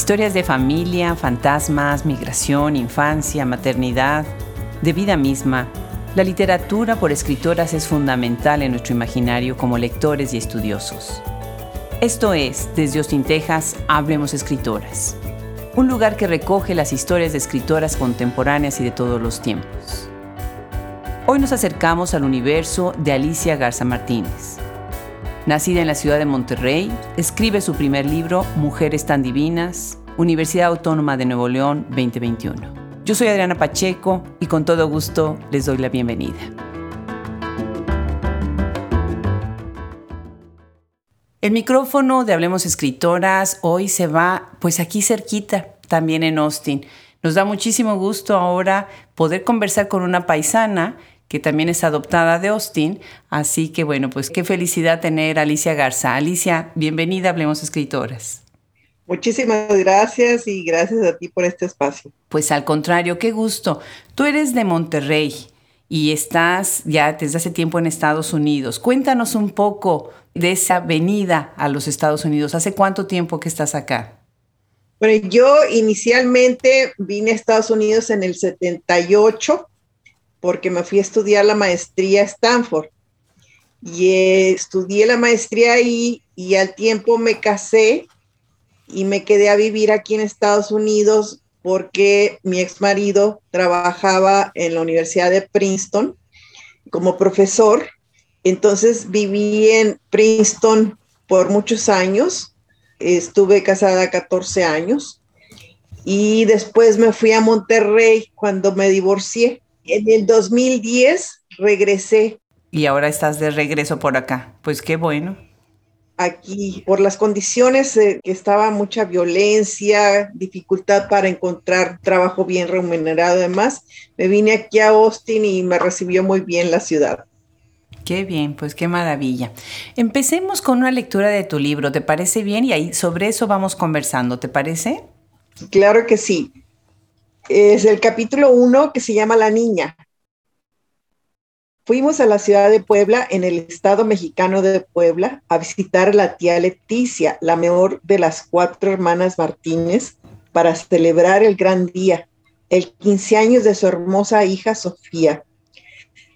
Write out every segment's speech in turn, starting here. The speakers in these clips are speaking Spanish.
Historias de familia, fantasmas, migración, infancia, maternidad, de vida misma. La literatura por escritoras es fundamental en nuestro imaginario como lectores y estudiosos. Esto es, desde Austin, Texas, Hablemos Escritoras, un lugar que recoge las historias de escritoras contemporáneas y de todos los tiempos. Hoy nos acercamos al universo de Alicia Garza Martínez. Nacida en la ciudad de Monterrey, escribe su primer libro, Mujeres tan Divinas, Universidad Autónoma de Nuevo León 2021. Yo soy Adriana Pacheco y con todo gusto les doy la bienvenida. El micrófono de Hablemos Escritoras hoy se va pues aquí cerquita, también en Austin. Nos da muchísimo gusto ahora poder conversar con una paisana que también es adoptada de Austin. Así que bueno, pues qué felicidad tener a Alicia Garza. Alicia, bienvenida Hablemos Escritoras. Muchísimas gracias y gracias a ti por este espacio. Pues al contrario, qué gusto. Tú eres de Monterrey y estás ya desde hace tiempo en Estados Unidos. Cuéntanos un poco de esa venida a los Estados Unidos. ¿Hace cuánto tiempo que estás acá? Bueno, yo inicialmente vine a Estados Unidos en el 78 porque me fui a estudiar la maestría a Stanford. Y eh, estudié la maestría ahí y al tiempo me casé y me quedé a vivir aquí en Estados Unidos porque mi ex marido trabajaba en la Universidad de Princeton como profesor. Entonces viví en Princeton por muchos años. Estuve casada 14 años y después me fui a Monterrey cuando me divorcié en el 2010 regresé. Y ahora estás de regreso por acá. Pues qué bueno. Aquí, por las condiciones eh, que estaba mucha violencia, dificultad para encontrar trabajo bien remunerado, además, me vine aquí a Austin y me recibió muy bien la ciudad. Qué bien, pues qué maravilla. Empecemos con una lectura de tu libro, ¿te parece bien? Y ahí sobre eso vamos conversando, ¿te parece? Claro que sí es el capítulo 1 que se llama La Niña. Fuimos a la ciudad de Puebla, en el estado mexicano de Puebla, a visitar a la tía Leticia, la mejor de las cuatro hermanas Martínez, para celebrar el gran día, el 15 años de su hermosa hija Sofía.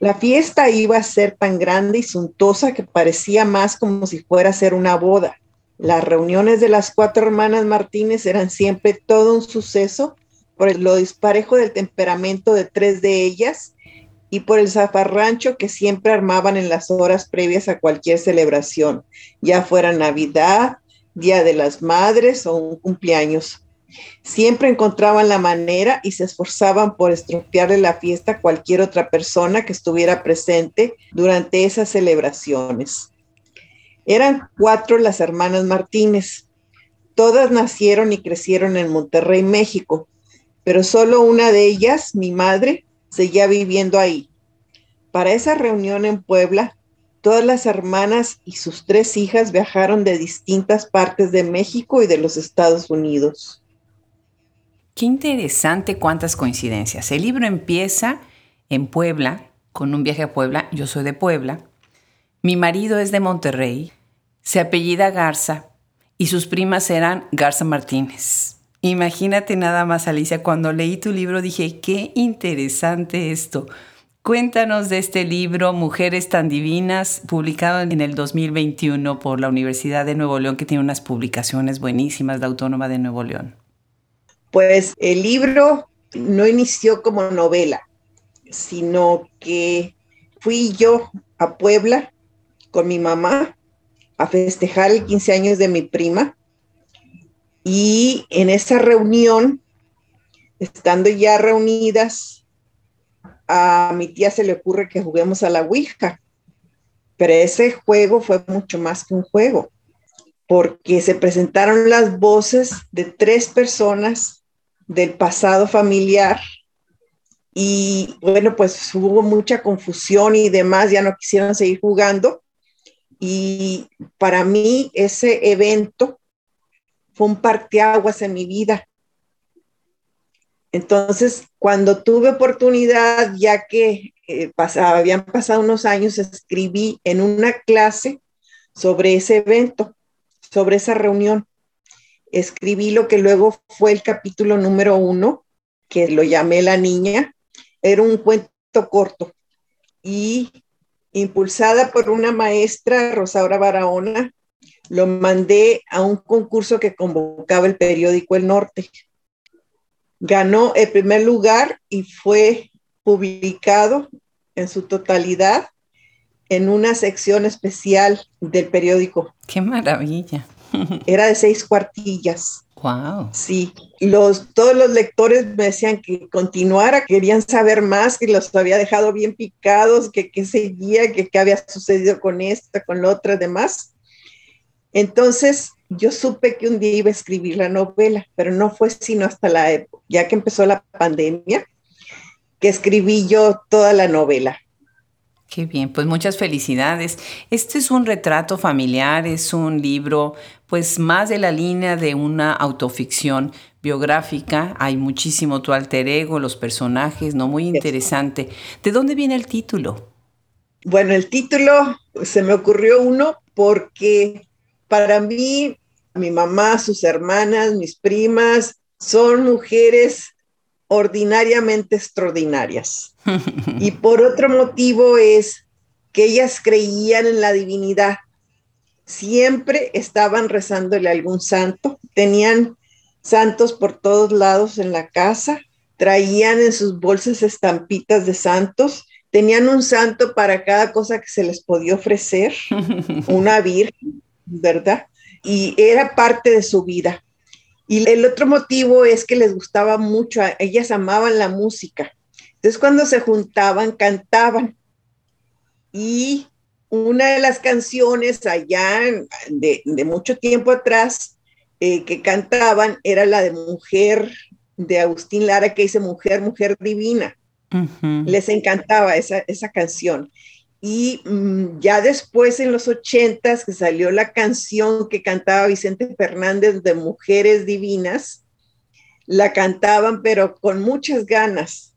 La fiesta iba a ser tan grande y suntuosa que parecía más como si fuera a ser una boda. Las reuniones de las cuatro hermanas Martínez eran siempre todo un suceso por lo disparejo del temperamento de tres de ellas y por el zafarrancho que siempre armaban en las horas previas a cualquier celebración, ya fuera Navidad, Día de las Madres o un cumpleaños. Siempre encontraban la manera y se esforzaban por estropearle la fiesta a cualquier otra persona que estuviera presente durante esas celebraciones. Eran cuatro las hermanas Martínez. Todas nacieron y crecieron en Monterrey, México, pero solo una de ellas, mi madre, seguía viviendo ahí. Para esa reunión en Puebla, todas las hermanas y sus tres hijas viajaron de distintas partes de México y de los Estados Unidos. Qué interesante cuántas coincidencias. El libro empieza en Puebla, con un viaje a Puebla. Yo soy de Puebla. Mi marido es de Monterrey. Se apellida Garza y sus primas eran Garza Martínez. Imagínate nada más, Alicia, cuando leí tu libro dije, qué interesante esto. Cuéntanos de este libro, Mujeres tan Divinas, publicado en el 2021 por la Universidad de Nuevo León, que tiene unas publicaciones buenísimas, la Autónoma de Nuevo León. Pues el libro no inició como novela, sino que fui yo a Puebla con mi mamá a festejar el 15 años de mi prima y en esa reunión, estando ya reunidas, a mi tía se le ocurre que juguemos a la Ouija. Pero ese juego fue mucho más que un juego, porque se presentaron las voces de tres personas del pasado familiar y bueno, pues hubo mucha confusión y demás, ya no quisieron seguir jugando. Y para mí ese evento fue un parteaguas en mi vida. Entonces, cuando tuve oportunidad, ya que eh, habían pasado unos años, escribí en una clase sobre ese evento, sobre esa reunión. escribí lo que luego fue el capítulo número uno, que lo llamé La Niña. Era un cuento corto y impulsada por una maestra, Rosaura Barahona, lo mandé a un concurso que convocaba el periódico El Norte. Ganó el primer lugar y fue publicado en su totalidad en una sección especial del periódico. ¡Qué maravilla! Era de seis cuartillas. Wow. Sí, los, todos los lectores me decían que continuara, querían saber más, que los había dejado bien picados, que qué seguía, que qué había sucedido con esta, con la otra, demás. Entonces, yo supe que un día iba a escribir la novela, pero no fue sino hasta la ya que empezó la pandemia, que escribí yo toda la novela. Qué bien, pues muchas felicidades. Este es un retrato familiar, es un libro pues más de la línea de una autoficción biográfica. Hay muchísimo tu alter ego, los personajes, ¿no? Muy interesante. ¿De dónde viene el título? Bueno, el título se me ocurrió uno porque para mí, mi mamá, sus hermanas, mis primas, son mujeres ordinariamente extraordinarias. y por otro motivo es que ellas creían en la divinidad. Siempre estaban rezándole a algún santo, tenían santos por todos lados en la casa, traían en sus bolsas estampitas de santos, tenían un santo para cada cosa que se les podía ofrecer, una virgen, ¿verdad? Y era parte de su vida. Y el otro motivo es que les gustaba mucho, ellas amaban la música. Entonces cuando se juntaban, cantaban. Y una de las canciones allá de, mucho tiempo atrás eh, que cantaban era la de Mujer de Agustín Lara que dice Mujer, Mujer Divina. Les encantaba esa, esa canción. Y mm, ya después, en los ochentas, que salió la canción que cantaba Vicente Fernández de Mujeres Divinas, la cantaban, pero con muchas ganas.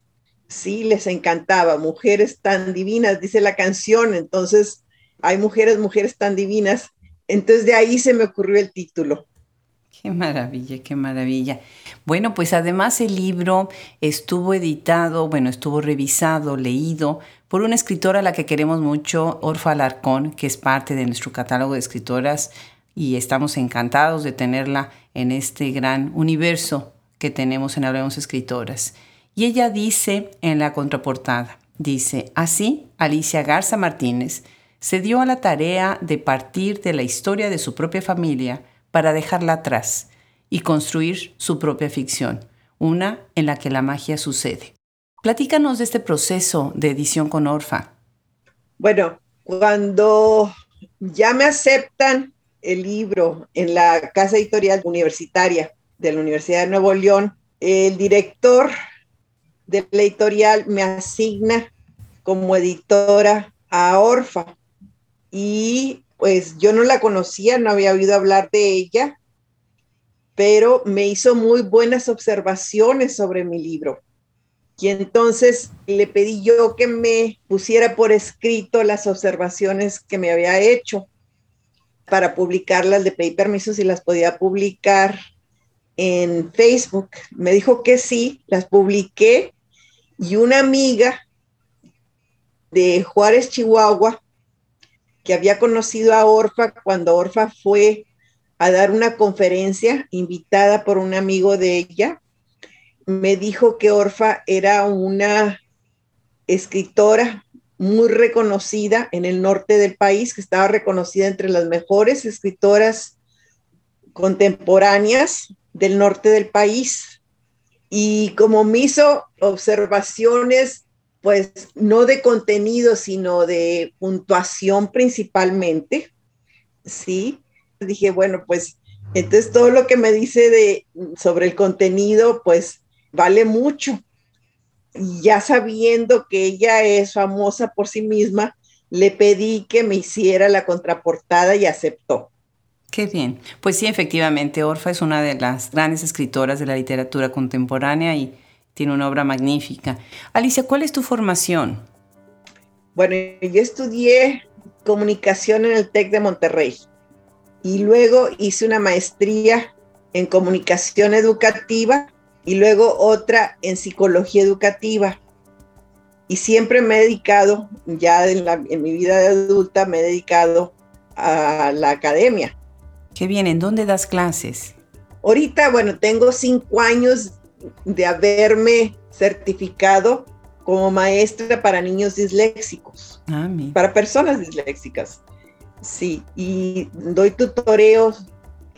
Sí, les encantaba. Mujeres tan divinas, dice la canción. Entonces, hay mujeres, mujeres tan divinas. Entonces, de ahí se me ocurrió el título. Qué maravilla, qué maravilla. Bueno, pues además el libro estuvo editado, bueno, estuvo revisado, leído por una escritora a la que queremos mucho, Orfa Alarcón, que es parte de nuestro catálogo de escritoras y estamos encantados de tenerla en este gran universo que tenemos en Hablemos Escritoras. Y ella dice en la contraportada, dice, así Alicia Garza Martínez se dio a la tarea de partir de la historia de su propia familia para dejarla atrás y construir su propia ficción, una en la que la magia sucede. Platícanos de este proceso de edición con Orfa. Bueno, cuando ya me aceptan el libro en la casa editorial universitaria de la Universidad de Nuevo León, el director de la editorial me asigna como editora a Orfa. Y pues yo no la conocía, no había oído hablar de ella, pero me hizo muy buenas observaciones sobre mi libro. Y entonces le pedí yo que me pusiera por escrito las observaciones que me había hecho para publicarlas. Le pedí permiso si las podía publicar en Facebook. Me dijo que sí, las publiqué y una amiga de Juárez, Chihuahua, que había conocido a Orfa cuando Orfa fue a dar una conferencia invitada por un amigo de ella, me dijo que Orfa era una escritora muy reconocida en el norte del país, que estaba reconocida entre las mejores escritoras contemporáneas del norte del país. Y como me hizo observaciones, pues no de contenido, sino de puntuación principalmente, ¿sí? Dije, bueno, pues entonces todo lo que me dice de, sobre el contenido, pues vale mucho. Y ya sabiendo que ella es famosa por sí misma, le pedí que me hiciera la contraportada y aceptó. Qué bien. Pues sí, efectivamente, Orfa es una de las grandes escritoras de la literatura contemporánea y tiene una obra magnífica. Alicia, ¿cuál es tu formación? Bueno, yo estudié comunicación en el TEC de Monterrey y luego hice una maestría en comunicación educativa y luego otra en psicología educativa. Y siempre me he dedicado, ya en, en mi vida de adulta, me he dedicado a la academia. Qué bien, ¿en dónde das clases? Ahorita, bueno, tengo cinco años de haberme certificado como maestra para niños disléxicos, ah, para personas disléxicas. Sí, y doy tutoreos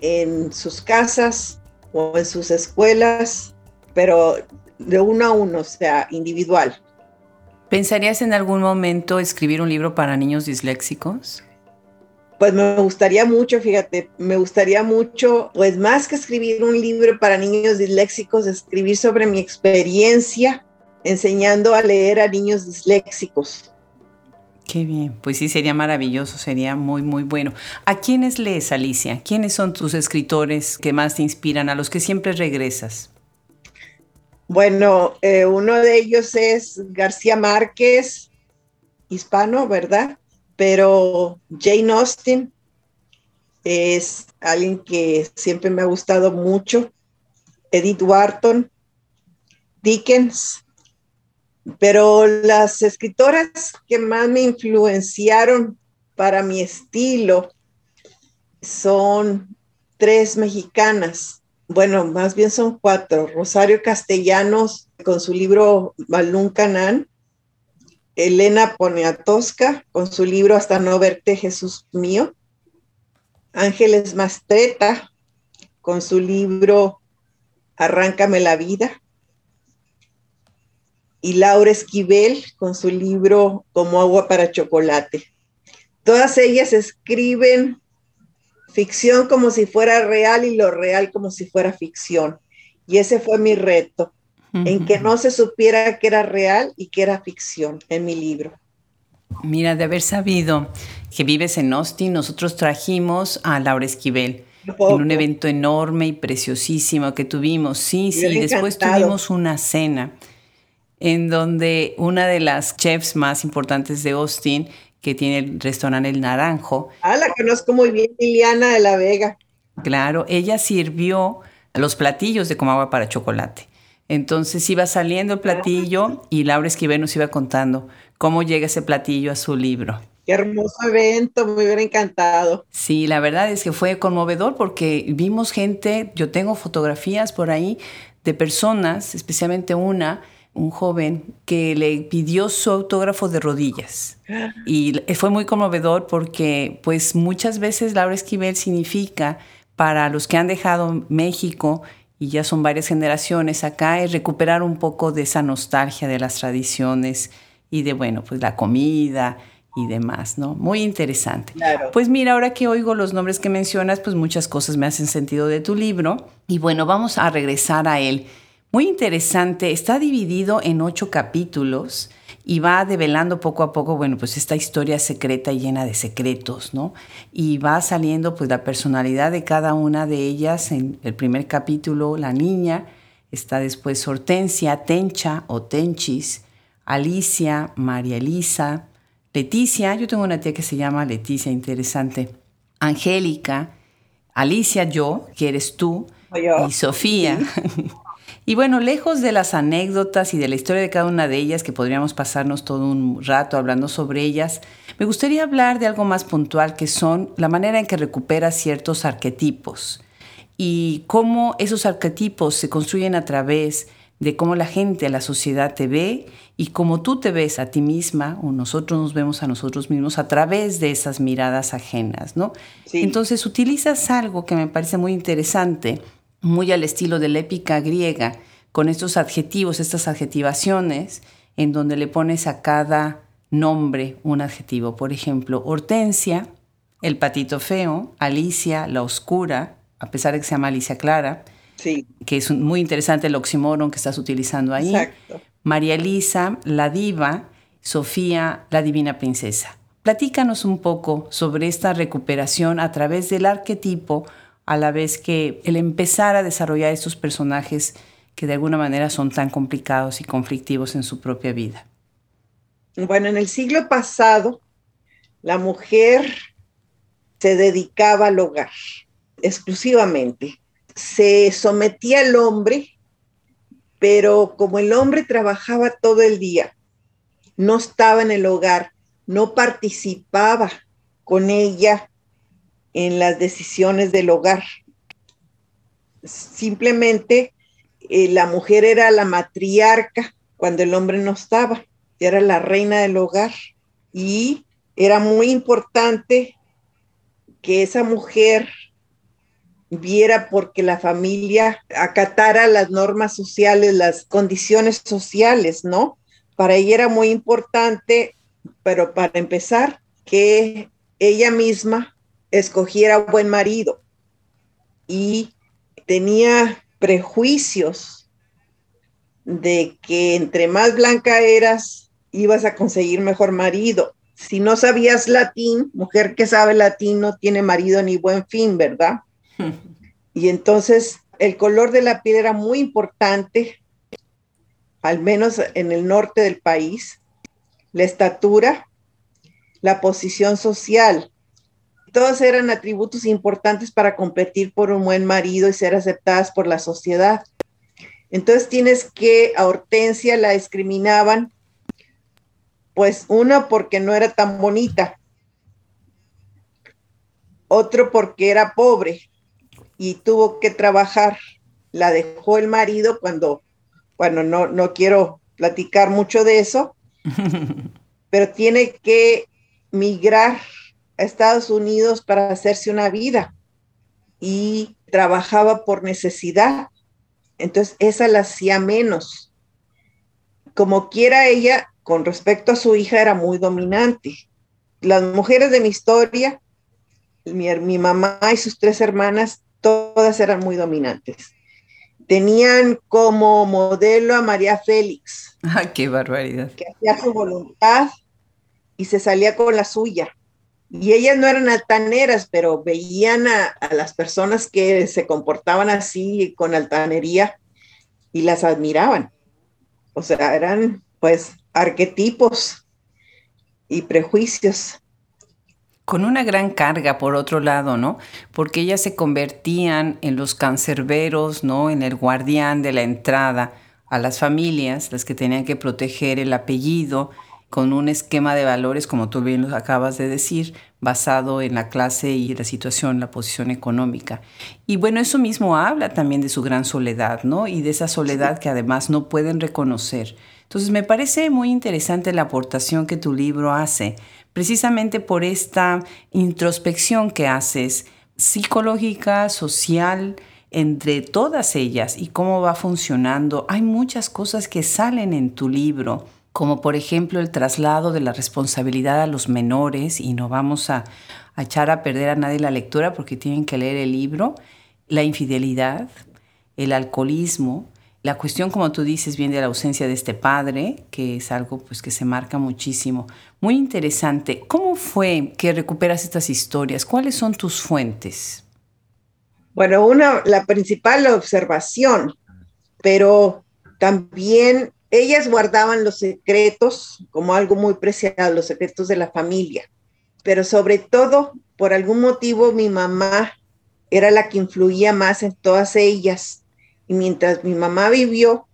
en sus casas o en sus escuelas, pero de uno a uno, o sea, individual. ¿Pensarías en algún momento escribir un libro para niños disléxicos? Pues me gustaría mucho, fíjate, me gustaría mucho, pues más que escribir un libro para niños disléxicos, escribir sobre mi experiencia enseñando a leer a niños disléxicos. Qué bien, pues sí, sería maravilloso, sería muy, muy bueno. ¿A quiénes lees, Alicia? ¿Quiénes son tus escritores que más te inspiran, a los que siempre regresas? Bueno, eh, uno de ellos es García Márquez, hispano, ¿verdad? Pero Jane Austen es alguien que siempre me ha gustado mucho. Edith Wharton, Dickens, pero las escritoras que más me influenciaron para mi estilo son tres mexicanas. Bueno, más bien son cuatro. Rosario Castellanos con su libro Balún Canán. Elena Poniatowska con su libro Hasta no verte, Jesús mío. Ángeles Mastreta con su libro Arráncame la vida y Laura Esquivel con su libro Como agua para chocolate. Todas ellas escriben ficción como si fuera real y lo real como si fuera ficción. Y ese fue mi reto, en que no se supiera que era real y que era ficción en mi libro. Mira, de haber sabido que vives en Austin, nosotros trajimos a Laura Esquivel en un evento enorme y preciosísimo que tuvimos. Sí, sí, después tuvimos una cena en donde una de las chefs más importantes de Austin, que tiene el restaurante El Naranjo. Ah, la conozco muy bien, Liliana de la Vega. Claro, ella sirvió los platillos de como agua para chocolate. Entonces iba saliendo el platillo y Laura Esquivel nos iba contando cómo llega ese platillo a su libro. Qué hermoso evento, me hubiera encantado. Sí, la verdad es que fue conmovedor porque vimos gente, yo tengo fotografías por ahí de personas, especialmente una, un joven que le pidió su autógrafo de rodillas. Y fue muy conmovedor porque pues muchas veces Laura Esquivel significa para los que han dejado México y ya son varias generaciones acá es recuperar un poco de esa nostalgia de las tradiciones y de bueno, pues la comida y demás, ¿no? Muy interesante. Pues mira, ahora que oigo los nombres que mencionas, pues muchas cosas me hacen sentido de tu libro y bueno, vamos a regresar a él. Muy interesante, está dividido en ocho capítulos y va develando poco a poco, bueno, pues esta historia secreta y llena de secretos, ¿no? Y va saliendo pues la personalidad de cada una de ellas. En el primer capítulo, la niña, está después Hortensia, Tencha o Tenchis, Alicia, María Elisa, Leticia, yo tengo una tía que se llama Leticia, interesante, Angélica, Alicia, yo, que eres tú, y Sofía. Y bueno, lejos de las anécdotas y de la historia de cada una de ellas, que podríamos pasarnos todo un rato hablando sobre ellas, me gustaría hablar de algo más puntual, que son la manera en que recuperas ciertos arquetipos y cómo esos arquetipos se construyen a través de cómo la gente, la sociedad te ve y cómo tú te ves a ti misma o nosotros nos vemos a nosotros mismos a través de esas miradas ajenas, ¿no? Entonces utilizas algo que me parece muy interesante, muy al estilo de la épica griega, con estos adjetivos, estas adjetivaciones, en donde le pones a cada nombre un adjetivo. Por ejemplo, Hortensia, el patito feo, Alicia, la oscura, a pesar de que se llama Alicia Clara, sí. que es muy interesante el oxímoron que estás utilizando ahí. Exacto. María Elisa, la diva, Sofía, la divina princesa. Platícanos un poco sobre esta recuperación a través del arquetipo a la vez que el empezar a desarrollar estos personajes que de alguna manera son tan complicados y conflictivos en su propia vida. Bueno, en el siglo pasado, la mujer se dedicaba al hogar exclusivamente. se sometía al hombre, pero como el hombre trabajaba todo el día, no estaba en el hogar, no participaba con ella en las decisiones del hogar. Simplemente eh, la mujer era la matriarca cuando el hombre no estaba, era la reina del hogar y era muy importante que esa mujer viera porque la familia acatara las normas sociales, las condiciones sociales, ¿no? Para ella era muy importante, pero para empezar, que ella misma escogiera buen marido y tenía prejuicios de que entre más blanca eras, ibas a conseguir mejor marido. Si no sabías latín, mujer que sabe latín no tiene marido ni buen fin, ¿verdad? Y entonces el color de la piel era muy importante, al menos en el norte del país, la estatura, la posición social. Todos eran atributos importantes para competir por un buen marido y ser aceptadas por la sociedad. Entonces tienes que a Hortensia la discriminaban, pues una porque no era tan bonita, otro porque era pobre, y tuvo que trabajar. La dejó el marido cuando, bueno, no, no quiero platicar mucho de eso, pero tiene que migrar a Estados Unidos para hacerse una vida y trabajaba por necesidad. Entonces, esa la hacía menos. Como quiera ella, con respecto a su hija, era muy dominante. Las mujeres de mi historia, mi, mi mamá y sus tres hermanas, todas eran muy dominantes. Tenían como modelo a María Félix. ¡Ah, qué barbaridad! Que hacía su voluntad y se salía con la suya. Y ellas no eran altaneras, pero veían a, las personas que se comportaban así con altanería y las admiraban. O sea, eran pues arquetipos y prejuicios con una gran carga por otro lado, ¿no? Porque ellas se convertían en los cancerberos, ¿no? En el guardián de la entrada a las familias, las que tenían que proteger el apellido con un esquema de valores, como tú bien lo acabas de decir, basado en la clase y la situación, la posición económica. Y bueno, eso mismo habla también de su gran soledad, ¿no? Y de esa soledad que además no pueden reconocer. Entonces, me parece muy interesante la aportación que tu libro hace precisamente por esta introspección que haces psicológica, social, entre todas ellas y cómo va funcionando. Hay muchas cosas que salen en tu libro, como por ejemplo el traslado de la responsabilidad a los menores, y no vamos a, echar a perder a nadie la lectura porque tienen que leer el libro, la infidelidad, el alcoholismo, la cuestión, como tú dices, viene de la ausencia de este padre, que es algo pues, que se marca muchísimo. Muy interesante. ¿Cómo fue que recuperas estas historias? ¿Cuáles son tus fuentes? Bueno, una, la principal observación, pero también ellas guardaban los secretos como algo muy preciado, los secretos de la familia. Pero sobre todo, por algún motivo, mi mamá era la que influía más en todas ellas y mientras mi mamá vivió,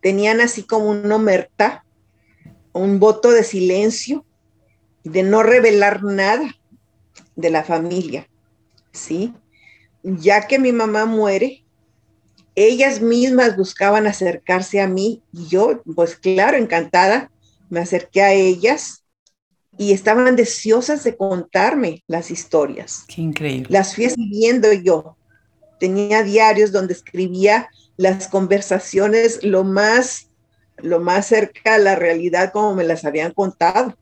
tenían así como una omerta, un voto de silencio, de no revelar nada de la familia, ¿sí? Ya que mi mamá muere, ellas mismas buscaban acercarse a mí y yo, pues claro, encantada, me acerqué a ellas y estaban deseosas de contarme las historias. Qué increíble. Las fui escribiendo yo tenía diarios donde escribía las conversaciones lo más, lo más cerca a la realidad como me las habían contado.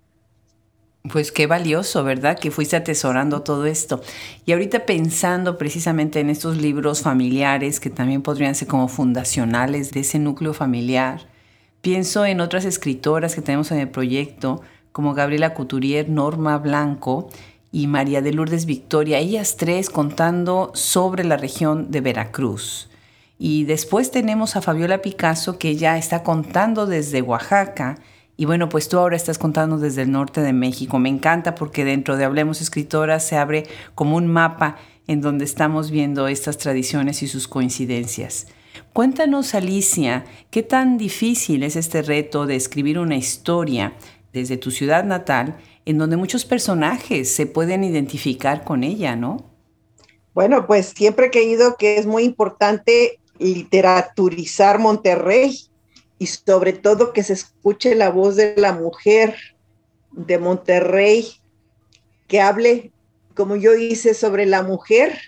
Pues qué valioso, ¿verdad? Que fuiste atesorando todo esto. Y ahorita pensando precisamente en estos libros familiares que también podrían ser como fundacionales de ese núcleo familiar, pienso en otras escritoras que tenemos en el proyecto, como Gabriela Couturier, Norma Blanco, y María de Lourdes Victoria, ellas tres contando sobre la región de Veracruz. Y después tenemos a Fabiola Picasso que ya está contando desde Oaxaca. Y bueno, pues tú ahora estás contando desde el norte de México. Me encanta porque dentro de Hablemos Escritoras se abre como un mapa en donde estamos viendo estas tradiciones y sus coincidencias. Cuéntanos, Alicia, ¿qué tan difícil es este reto de escribir una historia desde tu ciudad natal en donde muchos personajes se pueden identificar con ella, ¿no? Bueno, pues siempre he creído que es muy importante literaturizar Monterrey y sobre todo que se escuche la voz de la mujer de Monterrey, que hable como yo hice sobre la mujer,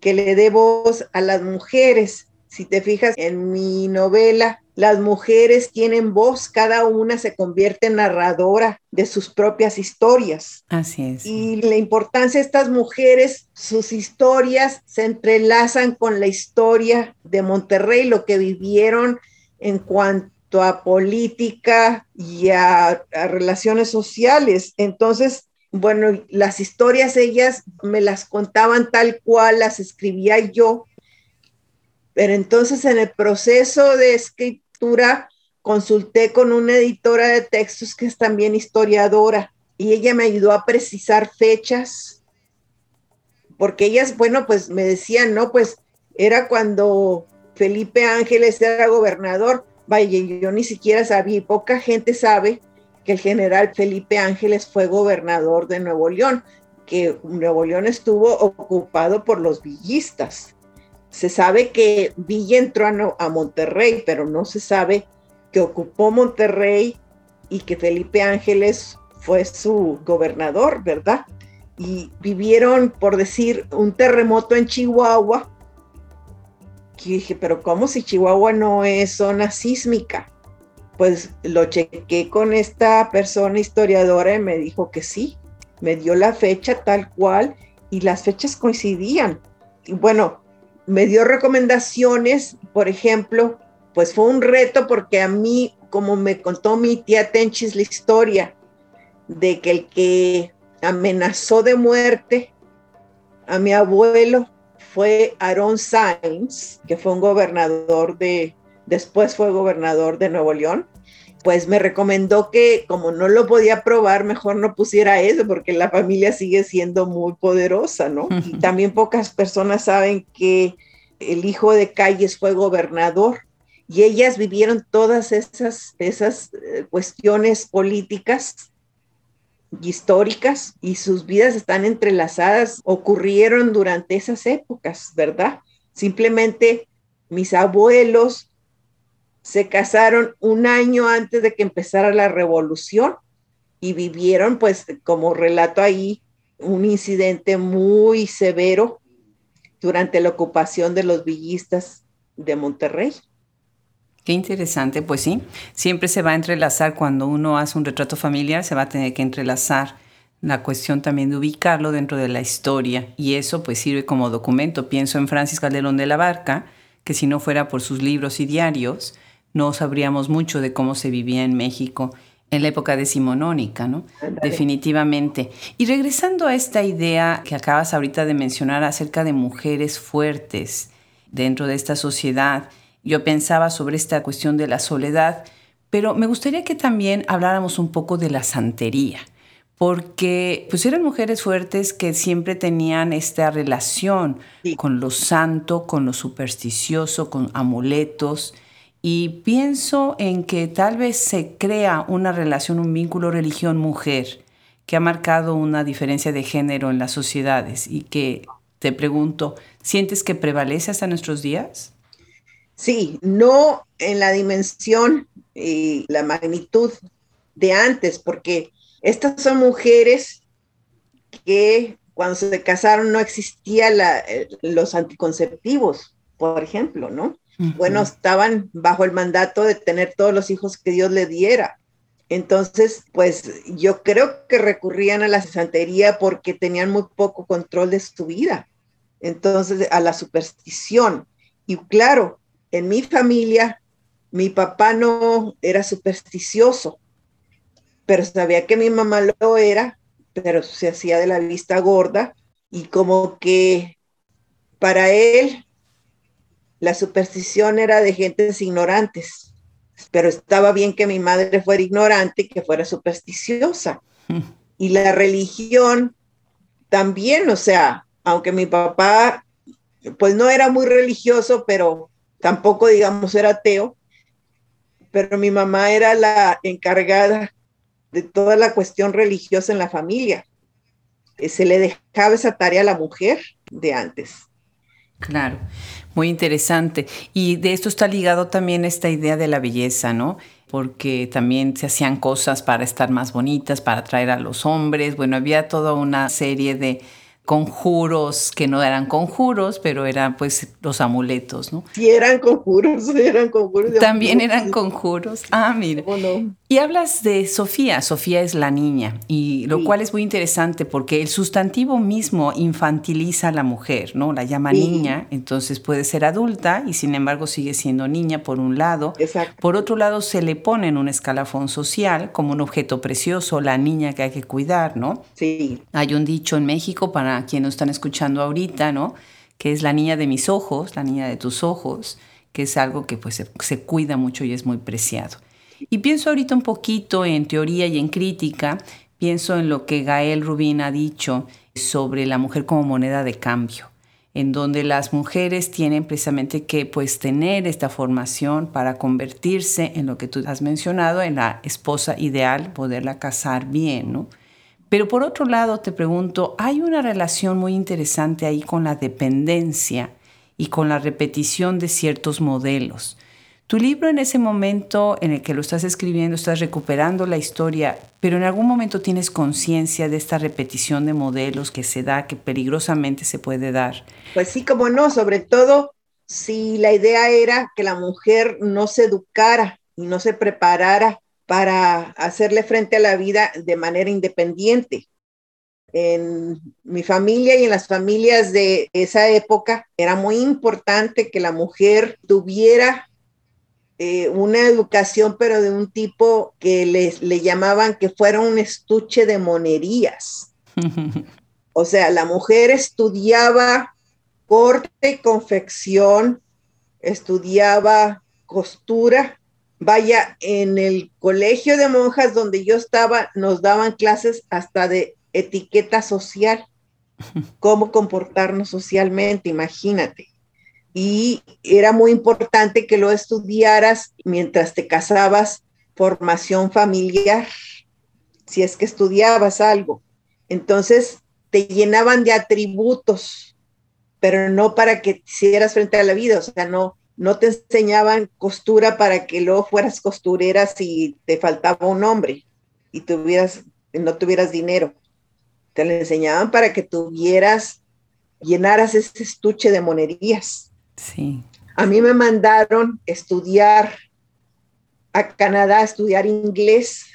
que le dé voz a las mujeres. Si te fijas en mi novela, las mujeres tienen voz, cada una se convierte en narradora de sus propias historias. Así es. Y la importancia de estas mujeres, sus historias se entrelazan con la historia de Monterrey, lo que vivieron en cuanto a política y a, relaciones sociales. Entonces, bueno, las historias ellas me las contaban tal cual, las escribía yo, pero entonces en el proceso de escritura, consulté con una editora de textos que es también historiadora y ella me ayudó a precisar fechas, porque ellas, bueno, pues me decían, no, pues era cuando Felipe Ángeles era gobernador, vaya, yo ni siquiera sabía, poca gente sabe que el general Felipe Ángeles fue gobernador de Nuevo León, que Nuevo León estuvo ocupado por los villistas. Se sabe que Villa entró a, Monterrey, pero no se sabe que ocupó Monterrey y que Felipe Ángeles fue su gobernador, ¿verdad? Y vivieron, por decir, un terremoto en Chihuahua. Y dije, pero ¿cómo si Chihuahua no es zona sísmica? Pues lo chequé con esta persona historiadora y me dijo que sí. Me dio la fecha tal cual y las fechas coincidían. Y bueno, me dio recomendaciones, por ejemplo, pues fue un reto porque a mí, como me contó mi tía Tenchis la historia de que el que amenazó de muerte a mi abuelo fue Aaron Sainz, que fue un gobernador de, después fue gobernador de Nuevo León, pues me recomendó que como no lo podía probar, mejor no pusiera eso porque la familia sigue siendo muy poderosa, ¿no? Y también pocas personas saben que el hijo de Calles fue gobernador y ellas vivieron todas esas, esas eh, cuestiones políticas históricas y sus vidas están entrelazadas, ocurrieron durante esas épocas, ¿verdad? Simplemente mis abuelos se casaron un año antes de que empezara la revolución y vivieron, pues, como relato ahí, un incidente muy severo durante la ocupación de los villistas de Monterrey. Qué interesante, pues sí, siempre se va a entrelazar cuando uno hace un retrato familiar, se va a tener que entrelazar la cuestión también de ubicarlo dentro de la historia y eso pues sirve como documento. Pienso en Francis Calderón de la Barca, que si no fuera por sus libros y diarios, no sabríamos mucho de cómo se vivía en México en la época decimonónica, ¿no? Definitivamente. Y regresando a esta idea que acabas ahorita de mencionar acerca de mujeres fuertes dentro de esta sociedad, yo pensaba sobre esta cuestión de la soledad, pero me gustaría que también habláramos un poco de la santería, porque pues eran mujeres fuertes que siempre tenían esta relación con lo santo, con lo supersticioso, con amuletos, y pienso en que tal vez se crea una relación, un vínculo religión-mujer que ha marcado una diferencia de género en las sociedades y que te pregunto, ¿sientes que prevalece hasta nuestros días? Sí, no en la dimensión y la magnitud de antes, porque estas son mujeres que cuando se casaron no existían eh, los anticonceptivos, por ejemplo, ¿no? Bueno, estaban bajo el mandato de tener todos los hijos que Dios le diera. Entonces, pues yo creo que recurrían a la santería porque tenían muy poco control de su vida. Entonces, a la superstición. Y claro, en mi familia, mi papá no era supersticioso, pero sabía que mi mamá lo era, pero se hacía de la vista gorda y como que para él la superstición era de gentes ignorantes, pero estaba bien que mi madre fuera ignorante y que fuera supersticiosa. Y la religión también, o sea, aunque mi papá pues no era muy religioso, pero tampoco digamos era ateo, pero mi mamá era la encargada de toda la cuestión religiosa en la familia. Eh, se le dejaba esa tarea a la mujer de antes. Claro, muy interesante. Y de esto está ligado también esta idea de la belleza, ¿no? Porque también se hacían cosas para estar más bonitas, para atraer a los hombres. Bueno, había toda una serie de conjuros que no eran conjuros, pero eran pues los amuletos, ¿no? Sí, eran conjuros, eran conjuros. También eran conjuros. Ah, mira. Y hablas de Sofía, Sofía es la niña, y lo cual es muy interesante porque el sustantivo mismo infantiliza a la mujer, ¿no? La llama niña, entonces puede ser adulta y sin embargo sigue siendo niña por un lado. Exacto. Por otro lado se le pone en un escalafón social como un objeto precioso, la niña que hay que cuidar, ¿no? Sí. Hay un dicho en México para quienes nos están escuchando ahorita, ¿no? Que es la niña de mis ojos, la niña de tus ojos, que es algo que pues se, se cuida mucho y es muy preciado. Y pienso ahorita un poquito en teoría y en crítica, pienso en lo que Gael Rubín ha dicho sobre la mujer como moneda de cambio, en donde las mujeres tienen precisamente que pues tener esta formación para convertirse en lo que tú has mencionado, en la esposa ideal, poderla casar bien, ¿no? Pero por otro lado te pregunto, hay una relación muy interesante ahí con la dependencia y con la repetición de ciertos modelos. Tu libro en ese momento en el que lo estás escribiendo, estás recuperando la historia, pero en algún momento tienes conciencia de esta repetición de modelos que se da, que peligrosamente se puede dar. Pues sí, como no, sobre todo si la idea era que la mujer no se educara y no se preparara para hacerle frente a la vida de manera independiente. En mi familia y en las familias de esa época era muy importante que la mujer tuviera eh, una educación, pero de un tipo que les, le llamaban que fuera un estuche de monerías. o sea, la mujer estudiaba corte, confección, estudiaba costura. Vaya, en el colegio de monjas donde yo estaba, nos daban clases hasta de etiqueta social, cómo comportarnos socialmente, imagínate y era muy importante que lo estudiaras mientras te casabas, formación familiar, si es que estudiabas algo. Entonces te llenaban de atributos, pero no para que hicieras frente a la vida, o sea, no, no te enseñaban costura para que luego fueras costurera si te faltaba un hombre y tuvieras, no tuvieras dinero. Te lo enseñaban para que tuvieras, llenaras ese estuche de monerías Sí. A mí me mandaron estudiar a Canadá, estudiar inglés,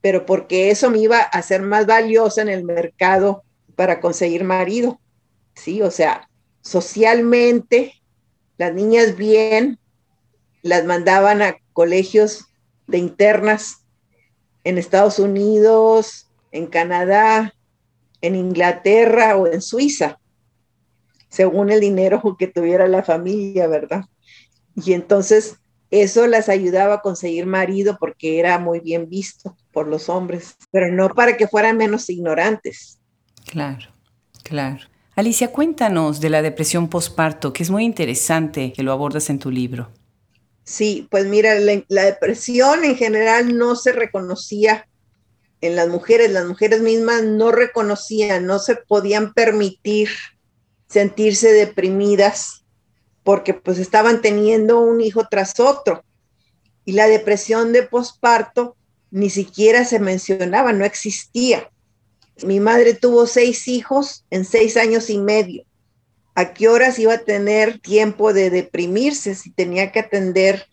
pero porque eso me iba a ser más valiosa en el mercado para conseguir marido. Sí, o sea, socialmente, las niñas bien, las mandaban a colegios de internas en Estados Unidos, en Canadá, en Inglaterra o en Suiza según el dinero que tuviera la familia, ¿verdad? Y entonces eso las ayudaba a conseguir marido porque era muy bien visto por los hombres, pero no para que fueran menos ignorantes. Claro, claro. Alicia, cuéntanos de la depresión postparto, que es muy interesante que lo abordas en tu libro. Sí, pues mira, la, la depresión en general no se reconocía en las mujeres, las mujeres mismas no reconocían, no se podían permitir sentirse deprimidas porque pues estaban teniendo un hijo tras otro. Y la depresión de posparto ni siquiera se mencionaba, no existía. Mi madre tuvo seis hijos en seis años y medio. ¿A qué horas iba a tener tiempo de deprimirse si tenía que atender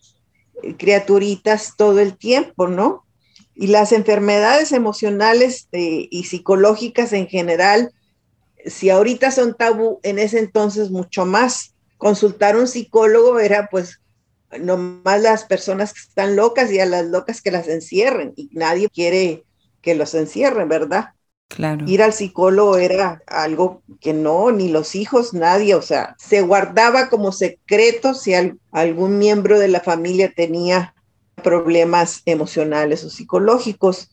eh, criaturitas todo el tiempo, no? Y las enfermedades emocionales eh, y psicológicas en general si ahorita son tabú, en ese entonces mucho más. Consultar un psicólogo era pues nomás las personas que están locas y a las locas que las encierren y nadie quiere que los encierren, ¿verdad? Claro. Ir al psicólogo era algo que no, ni los hijos, nadie, o sea, se guardaba como secreto si algún miembro de la familia tenía problemas emocionales o psicológicos.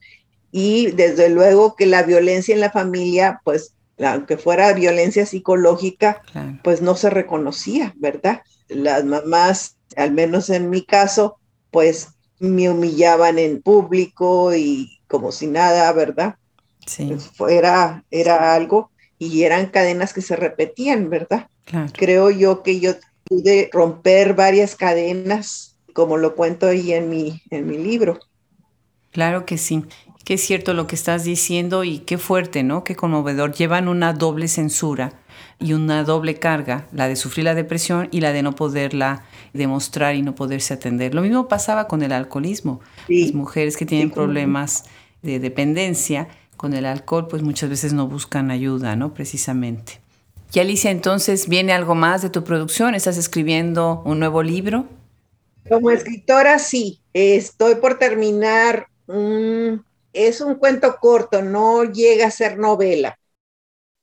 Y desde luego que la violencia en la familia, pues aunque fuera violencia psicológica, pues no se reconocía, ¿verdad? Las mamás, al menos en mi caso, pues me humillaban en público y como si nada, ¿verdad? Sí. Pues, era, era algo y eran cadenas que se repetían, ¿verdad? Creo yo que yo pude romper varias cadenas, como lo cuento ahí en mi, en mi libro. Claro que sí. Qué es cierto lo que estás diciendo y qué fuerte, ¿no? Qué conmovedor. Llevan una doble censura y una doble carga, la de sufrir la depresión y la de no poderla demostrar y no poderse atender. Lo mismo pasaba con el alcoholismo. Las mujeres que tienen problemas de dependencia con el alcohol, pues muchas veces no buscan ayuda, ¿no? Precisamente. Y Alicia, entonces, ¿viene algo más de tu producción? ¿Estás escribiendo un nuevo libro? Como escritora, sí. Estoy por terminar es un cuento corto, no llega a ser novela.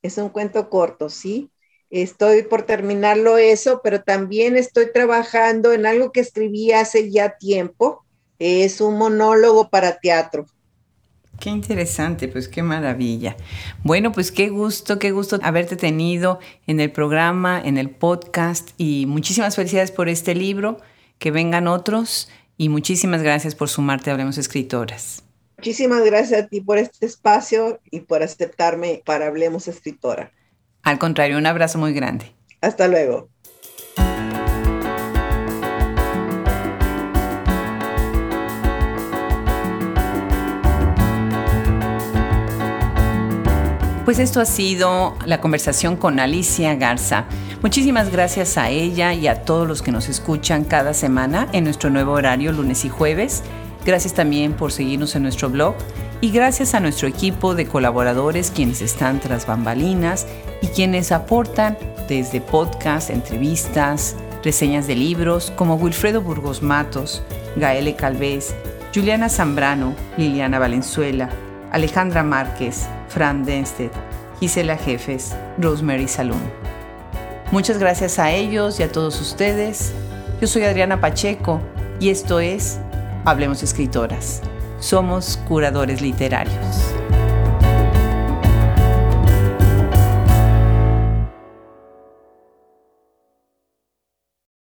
Es un cuento corto, ¿sí? Estoy por terminarlo eso, pero también estoy trabajando en algo que escribí hace ya tiempo. Es un monólogo para teatro. Qué interesante, pues qué maravilla. Bueno, pues qué gusto, qué gusto haberte tenido en el programa, en el podcast y muchísimas felicidades por este libro, que vengan otros y muchísimas gracias por sumarte a Hablemos Escritoras. Muchísimas gracias a ti por este espacio y por aceptarme para Hablemos Escritora. Al contrario, un abrazo muy grande. Hasta luego. Pues esto ha sido la conversación con Alicia Garza. Muchísimas gracias a ella y a todos los que nos escuchan cada semana en nuestro nuevo horario lunes y jueves Gracias también por seguirnos en nuestro blog y gracias a nuestro equipo de colaboradores quienes están tras bambalinas y quienes aportan desde podcast, entrevistas, reseñas de libros como Wilfredo Burgos Matos, Gaele Calvez, Juliana Zambrano, Liliana Valenzuela, Alejandra Márquez, Fran Denstedt, Gisela Jefes, Rosemary Salón. Muchas gracias a ellos y a todos ustedes. Yo soy Adriana Pacheco y esto es Hablemos Escritoras. Somos curadores literarios.